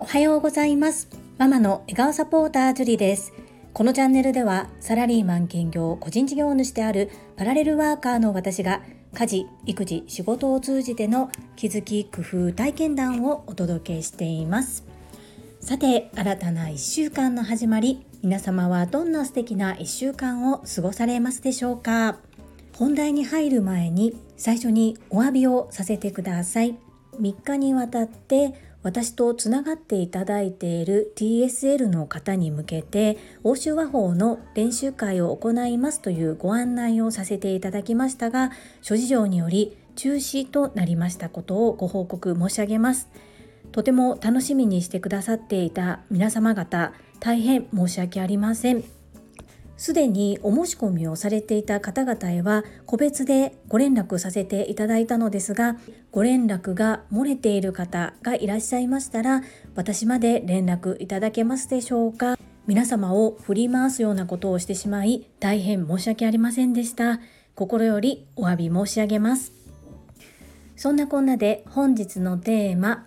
おはようございます。ママの笑顔サポータージュリです。このチャンネルではサラリーマン兼業個人事業主であるパラレルワーカーの私が家事育児仕事を通じての気づき工夫体験談をお届けしています。さて新たな1週間の始まり皆様はどんな素敵な1週間を過ごされますでしょうか？本題に入る前に最初にお詫びをさせてください。3日にわたって私とつながっていただいている TSL の方に向けて欧州和法の練習会を行いますというご案内をさせていただきましたが諸事情により中止となりましたことをご報告申し上げます。とても楽しみにしてくださっていた皆様方大変申し訳ありません。すでにお申し込みをされていた方々へは個別でご連絡させていただいたのですがご連絡が漏れている方がいらっしゃいましたら私まで連絡いただけますでしょうか？皆様を振り回すようなことをしてしまい大変申し訳ありませんでした。心よりお詫び申し上げます。そんなこんなで本日のテーマ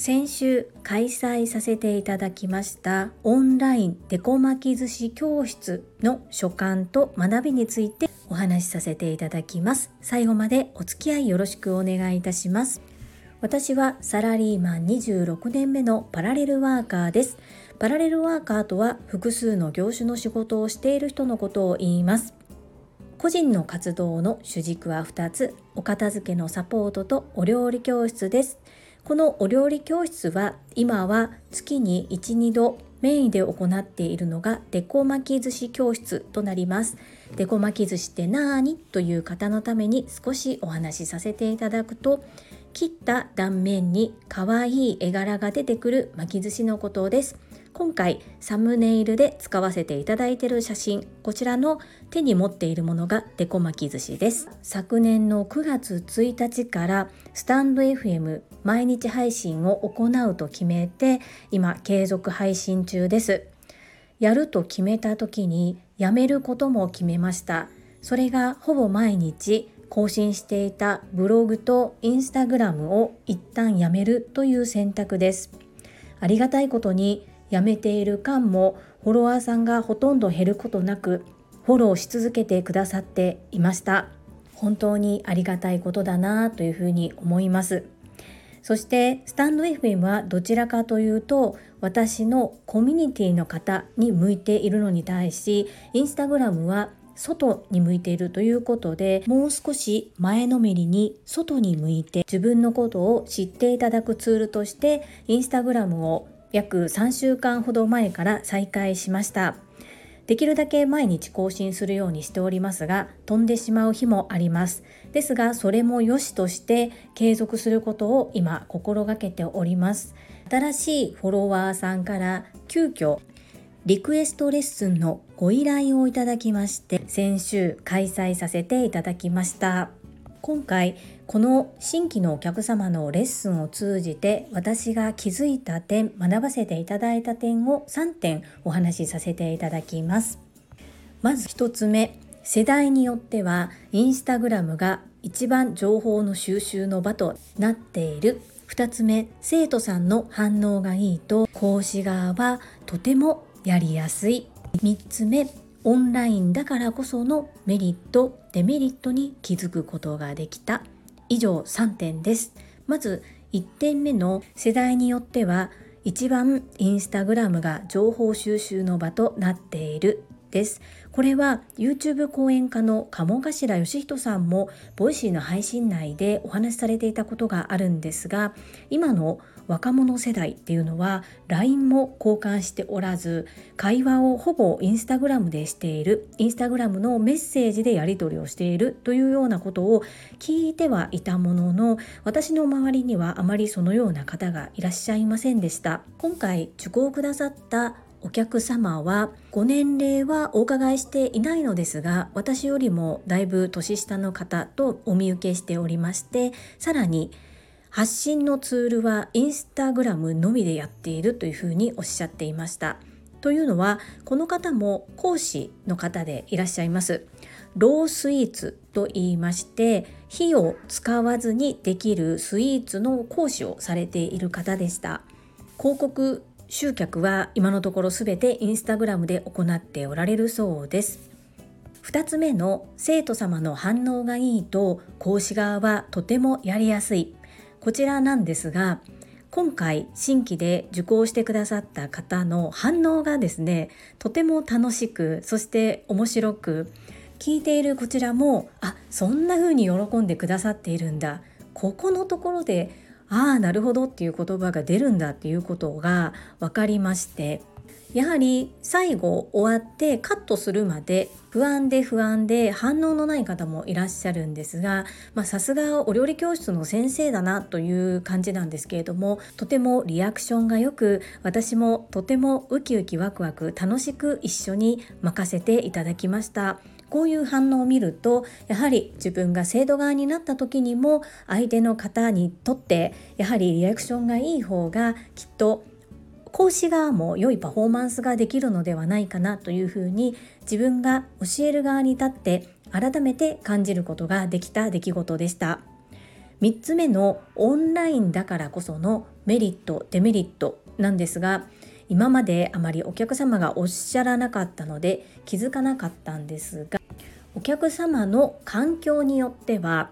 先週開催させていただきましたオンラインデコ巻き寿司教室の所感と学びについてお話しさせていただきます。最後までお付き合いよろしくお願いいたします。私はサラリーマン26年目のパラレルワーカーです。パラレルワーカーとは複数の業種の仕事をしている人のことを言います。個人の活動の主軸は2つ。お片付けのサポートとお料理教室です。このお料理教室は今は月に1、2度メインで行っているのがデコ巻き寿司教室となります。デコ巻き寿司って何という方のために少しお話しさせていただくと切った断面に可愛い絵柄が出てくる巻き寿司のことです。今回サムネイルで使わせていただいている写真こちらの手に持っているものがデコ巻き寿司です昨年の9月1日からスタンド FM 毎日配信を行うと決めて今継続配信中です。やると決めた時にやめることも決めました。それがほぼ毎日更新していたブログとインスタグラムを一旦やめるという選択です。ありがたいことに辞めている間もフォロワーさんがほとんど減ることなくフォローし続けてくださっていました。本当にありがたいことだなというふうに思います。そしてスタンド FM はどちらかというと私のコミュニティの方に向いているのに対しインスタグラムは外に向いているということでもう少し前のめりに外に向いて自分のことを知っていただくツールとしてインスタグラムを約3週間ほど前から再開しました。できるだけ毎日更新するようにしておりますが飛んでしまう日もあります。ですがそれも良しとして継続することを今心がけております。新しいフォロワーさんから急遽リクエストレッスンのご依頼をいただきまして先週開催させていただきました。今回この新規のお客様のレッスンを通じて私が気づいた点学ばせていただいた点を3点お話しさせていただきます。まず1つ目世代によってはインスタグラムが一番情報の収集の場となっている。2つ目生徒さんの反応がいいと講師側はとてもやりやすい。3つ目オンラインだからこそのメリットデメリットに気づくことができた。以上3点です。まず1点目の世代によっては一番インスタグラムが情報収集の場となっているです。これは YouTube 講演家の鴨頭義人さんも Voicy の配信内でお話しされていたことがあるんですが今の若者世代っていうのは LINE も交換しておらず会話をほぼインスタグラムでしているインスタグラムのメッセージでやり取りをしているというようなことを聞いてはいたものの私の周りにはあまりそのような方がいらっしゃいませんでした。今回受講くださったお客様はご年齢はお伺いしていないのですが私よりもだいぶ年下の方とお見受けしておりましてさらに発信のツールはインスタグラムのみでやっているというふうにおっしゃっていました。というのはこの方も講師の方でいらっしゃいます。ロースイーツと言いまして火を使わずにできるスイーツの講師をされている方でした広告集客は今のところ全てインスタグラムで行っておられるそうです2つ目の生徒様の反応がいいと講師側はとてもやりやすいこちらなんですが今回新規で受講してくださった方の反応がですねとても楽しくそして面白く聞いているこちらもあそんな風に喜んでくださっているんだ。ここのところでああなるほどっていう言葉が出るんだっていうことが分かりましてやはり最後終わってカットするまで不安で不安で反応のない方もいらっしゃるんですがさすがお料理教室の先生だなという感じなんですけれどもとてもリアクションがよく私もとてもウキウキワクワク楽しく一緒に任せていただきました。こういう反応を見るとやはり自分が生徒側になった時にも相手の方にとってやはりリアクションがいい方がきっと講師側も良いパフォーマンスができるのではないかなというふうに自分が教える側に立って改めて感じることができた出来事でした。3つ目のオンラインだからこそのメリットデメリットなんですが今まであまりお客様がおっしゃらなかったので気づかなかったんですがお客様の環境によっては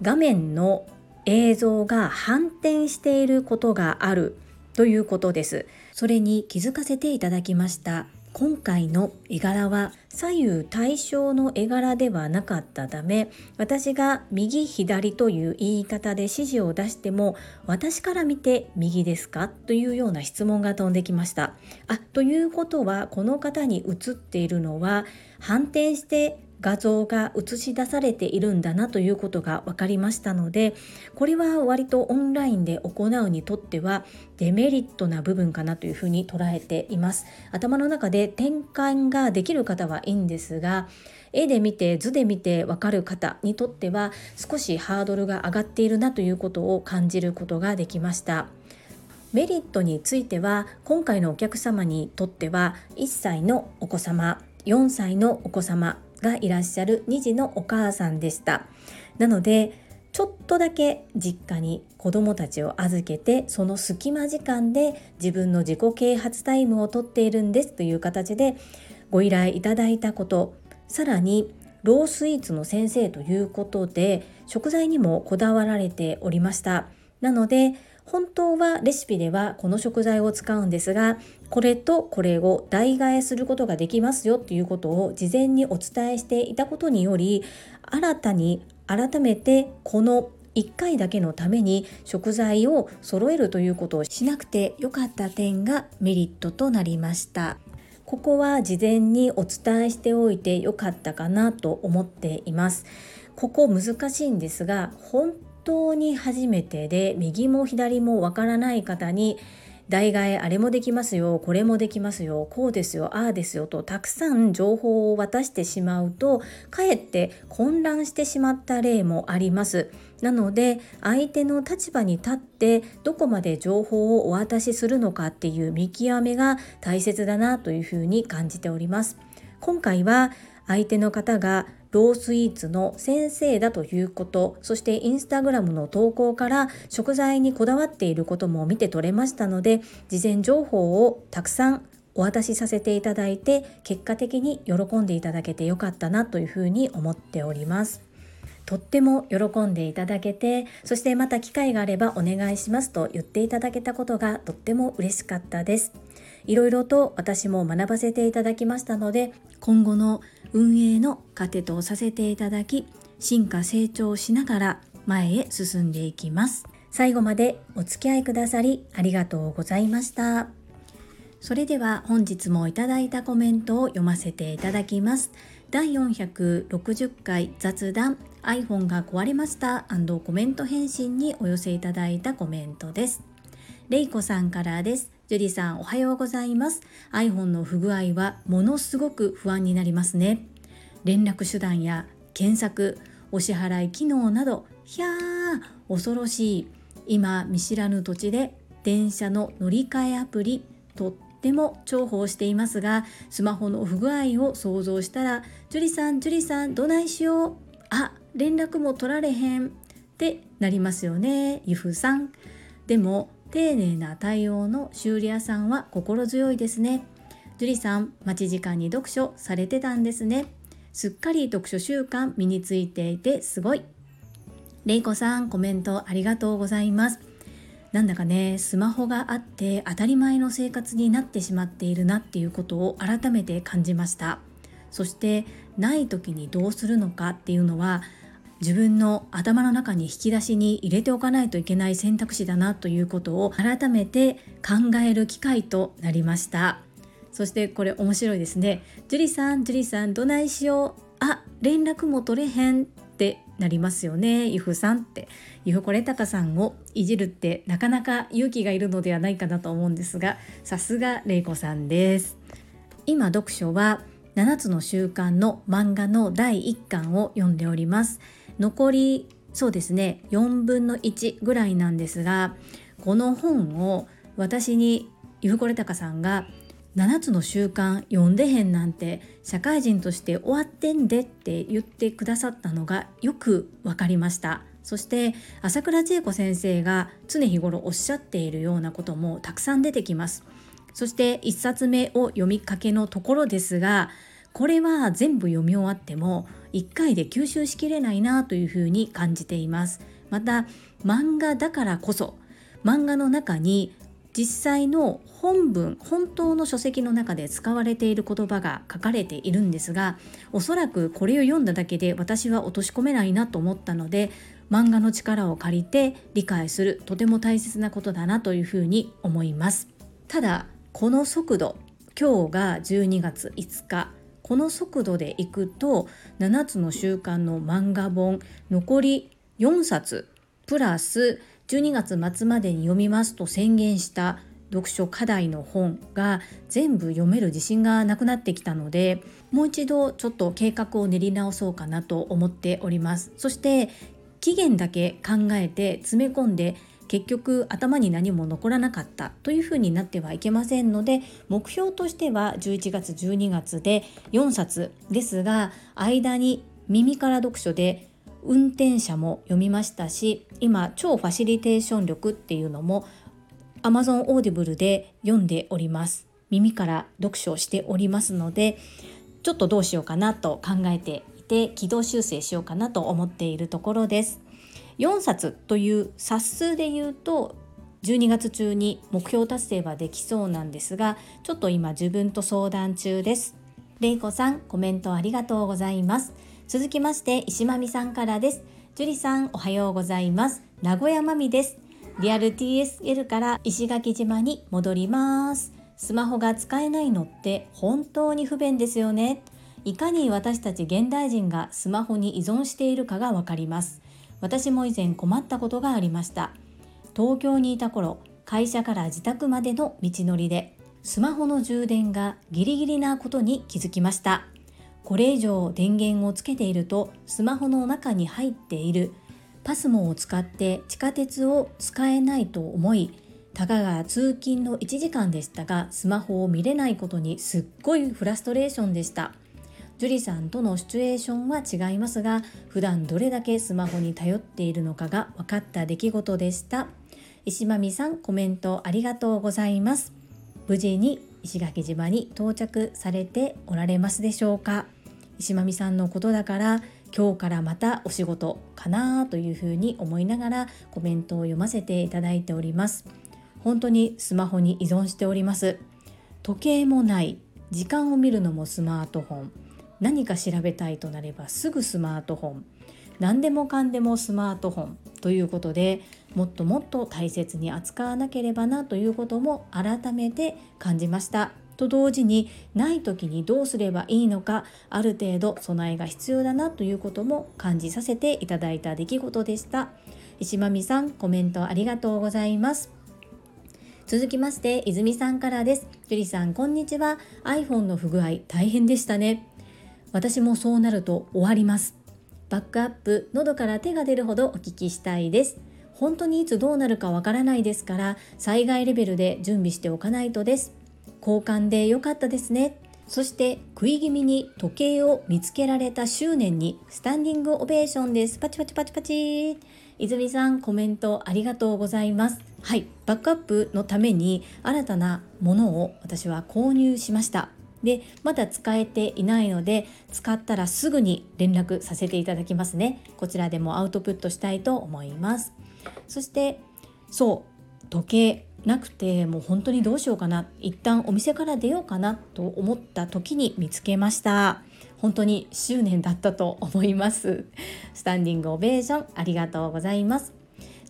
画面の映像が反転していることがある。ということです。それに気づかせていただきました。今回の絵柄は左右対称の絵柄ではなかったため私が右左という言い方で指示を出しても私から見て右ですか？というような質問が飛んできましたあということはこの方に映っているのは反転して画像が映し出されているんだなということが分かりましたのでこれは割とオンラインで行うにとってはデメリットな部分かなというふうに捉えています。頭の中で転換ができる方はいいんですが絵で見て図で見て分かる方にとっては少しハードルが上がっているなということを感じることができました。メリットについては今回のお客様にとっては1歳のお子様4歳のお子様がいらっしゃる2児のお母さんでした。なのでちょっとだけ実家に子どもたちを預けてその隙間時間で自分の自己啓発タイムをとっているんですという形でご依頼いただいたことさらにロースイーツの先生ということで食材にもこだわられておりました。なので本当はレシピではこの食材を使うんですがこれとこれを代替えすることができますよっていうことを事前にお伝えしていたことにより新たに改めてこの1回だけのために食材を揃えるということをしなくてよかった点がメリットとなりました。ここは事前にお伝えしておいてよかったかなと思っています。ここ難しいんですが本当に初めてで右も左もわからない方に代替えあれもできますよこれもできますよこうですよああですよとたくさん情報を渡してしまうとかえって混乱してしまった例もあります。なので相手の立場に立ってどこまで情報をお渡しするのかっていう見極めが大切だなというふうに感じております。今回は相手の方がロースイーツの先生だということそしてインスタグラムの投稿から食材にこだわっていることも見て取れましたので事前情報をたくさんお渡しさせていただいて結果的に喜んでいただけてよかったなというふうに思っております。とっても喜んでいただけてそしてまた機会があればお願いしますと言っていただけたことがとっても嬉しかったですいろいろと私も学ばせていただきましたので今後の運営の糧とさせていただき進化成長しながら前へ進んでいきます。最後までお付き合いくださりありがとうございました。それでは本日もいただいたコメントを読ませていただきます。第460回雑談 iPhone が壊れましたコメント返信にお寄せいただいたコメントです。れいこさんからです。ジュリさんおはようございます。iPhone の不具合はものすごく不安になりますね。連絡手段や検索お支払い機能などひゃー恐ろしい。今見知らぬ土地で電車の乗り換えアプリとっても重宝していますがスマホの不具合を想像したら「樹里さん樹里さんどないしよう」あ連絡も取られへん。ってなりますよねゆふさん。でも丁寧な対応の修理屋さんは心強いですね。樹里さん待ち時間に読書されてたんですね。すっかり読書習慣身についていてすごい。れいこさんコメントありがとうございます。なんだかねスマホがあって当たり前の生活になってしまっているなっていうことを改めて感じました。そしてない時にどうするのかっていうのは自分の頭の中に引き出しに入れておかないといけない選択肢だなということを改めて考える機会となりました。そしてこれ面白いですね。樹里さん樹里さんどないしよう。あ連絡も取れへんってなりますよね。ゆふさんって。ゆふこれたかさんをいじるってなかなか勇気がいるのではないかなと思うんですがさすがれいこさんです。今読書は7つの習慣の漫画の第1巻を読んでおります。残りそうですね4分の1ぐらいなんですがこの本を私にゆふこれたかさんが7つの習慣読んでへんなんて社会人として終わってんでって言ってくださったのがよく分かりました。そして朝倉千恵子先生が常日頃おっしゃっているようなこともたくさん出てきます。そして1冊目を読みかけのところですがこれは全部読み終わっても1回で吸収しきれないなというふうに感じています。また漫画だからこそ漫画の中に実際の本文本当の書籍の中で使われている言葉が書かれているんですがおそらくこれを読んだだけで私は落とし込めないなと思ったので漫画の力を借りて理解するとても大切なことだなというふうに思います。ただこの速度今日が12月5日。この速度でいくと7つの習慣の漫画本残り4冊プラス12月末までに読みますと宣言した読書課題の本が全部読める自信がなくなってきたのでもう一度ちょっと計画を練り直そうかなと思っております。そして期限だけ考えて詰め込んで結局頭に何も残らなかったというふうになってはいけませんので目標としては11月12月で4冊ですが間に耳から読書で運転者も読みましたし今超ファシリテーション力っていうのも Amazon Audible で読んでおります。耳から読書をしておりますのでちょっとどうしようかなと考えていて軌道修正しようかなと思っているところです。4冊という冊数で言うと12月中に目標達成はできそうなんですがちょっと今自分と相談中です。れいこさんコメントありがとうございます。続きまして石まみさんからです。樹里さんおはようございます。名古屋まみです。リアル TSL から石垣島に戻ります。スマホが使えないのって本当に不便ですよね。いかに私たち現代人がスマホに依存しているかがわかります。私も以前困ったことがありました。東京にいた頃会社から自宅までの道のりでスマホの充電がギリギリなことに気づきました。これ以上電源をつけているとスマホの中に入っているパスモを使って地下鉄を使えないと思いたかが通勤の1時間でしたがスマホを見れないことにすっごいフラストレーションでした。樹里さんとのシチュエーションは違いますが普段どれだけスマホに頼っているのかが分かった出来事でした。石間美さんコメントありがとうございます。無事に石垣島に到着されておられますでしょうか。石間美さんのことだから今日からまたお仕事かなというふうに思いながらコメントを読ませていただいております。本当にスマホに依存しております。時計もない。時間を見るのもスマートフォン。何か調べたいとなればすぐスマートフォン。何でもかんでもスマートフォンということでもっともっと大切に扱わなければなということも改めて感じました。と同時にない時にどうすればいいのかある程度備えが必要だなということも感じさせていただいた出来事でした。石間美さんコメントありがとうございます。続きまして泉さんからです。樹里さんこんにちは。iPhone の不具合大変でしたね。私もそうなると終わります。バックアップ喉から手が出るほどお聞きしたいです。本当にいつどうなるかわからないですから災害レベルで準備しておかないとです。交換で良かったですね。そして食い気味に時計を見つけられた執念にスタンディングオベーションです。パチパチパチパチ。泉さんコメントありがとうございます。はい。バックアップのために新たなものを私は購入しました。でまだ使えていないので使ったらすぐに連絡させていただきますね。こちらでもアウトプットしたいと思います。そしてそう時計なくてもう本当にどうしようかな。一旦お店から出ようかなと思った時に見つけました。本当に執念だったと思います。スタンディングオベーションありがとうございます。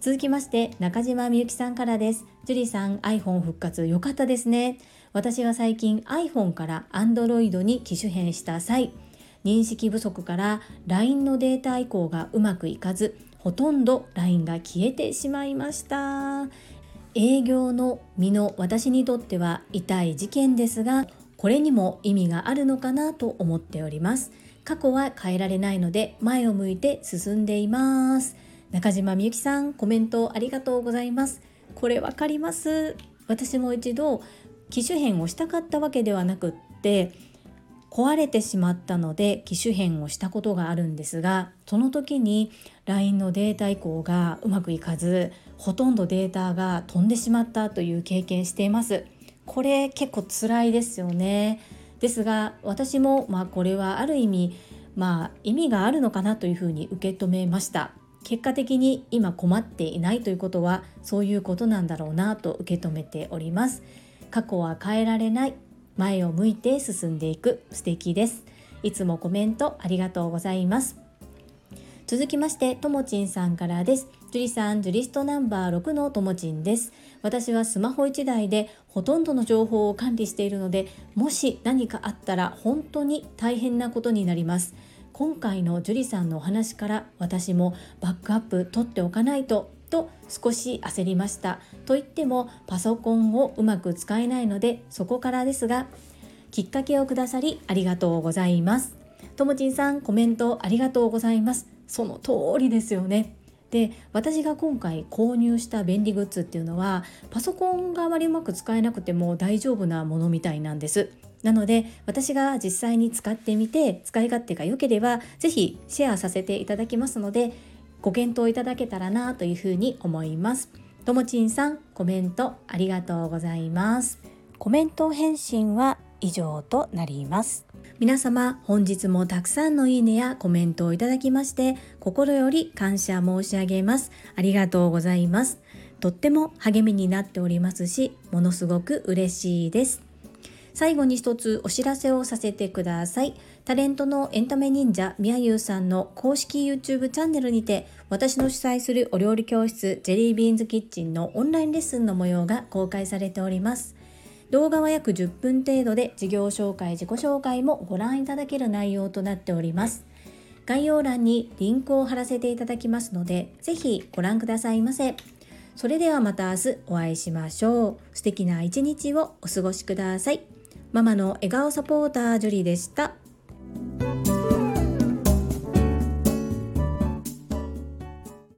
続きまして中島みゆきさんからです。樹里さん iPhone 復活良かったですね。私は最近 iPhone から Android に機種変した際認識不足から LINE のデータ移行がうまくいかずほとんど LINE が消えてしまいました。営業の身の私にとっては痛い事件ですがこれにも意味があるのかなと思っております。過去は変えられないので前を向いて進んでいます。中島みゆきさんコメントありがとうございます。これわかります。私も一度機種変をしたかったわけではなくって壊れてしまったので機種変をしたことがあるんですがその時に LINE のデータ移行がうまくいかずほとんどデータが飛んでしまったという経験しています。これ結構辛いですよね。ですが私もまあこれはある意味まあ意味があるのかなというふうに受け止めました。結果的に今困っていないということはそういうことなんだろうなと受け止めております。過去は変えられない。前を向いて進んでいく。素敵です。いつもコメントありがとうございます。続きましてともちんさんからです。ジュリさんジュリストナンバー6のともちんです。私はスマホ1台でほとんどの情報を管理しているのでもし何かあったら本当に大変なことになります。今回のジュリさんのお話から私もバックアップ取っておかないとと少し焦りました。と言ってもパソコンをうまく使えないのでそこからですがきっかけをくださりありがとうございます。ともちんさんコメントありがとうございます。その通りですよね。で私が今回購入した便利グッズっていうのはパソコンがあまりうまく使えなくても大丈夫なものみたいなんです。なので私が実際に使ってみて使い勝手が良ければ是非シェアさせていただきますのでご検討いただけたらなというふうに思います。ともちんさん、コメントありがとうございます。コメント返信は以上となります。皆様、本日もたくさんのいいねやコメントをいただきまして、心より感謝申し上げます。ありがとうございます。とっても励みになっておりますし、ものすごく嬉しいです。最後に一つお知らせをさせてください。タレントのエンタメ忍者みやゆうさんの公式 YouTube チャンネルにて私の主催するお料理教室ジェリービーンズキッチンのオンラインレッスンの模様が公開されております。動画は約10分程度で事業紹介、自己紹介もご覧いただける内容となっております。概要欄にリンクを貼らせていただきますので、ぜひご覧くださいませ。それではまた明日お会いしましょう。素敵な一日をお過ごしください。ママの笑顔サポータージュリでした。Música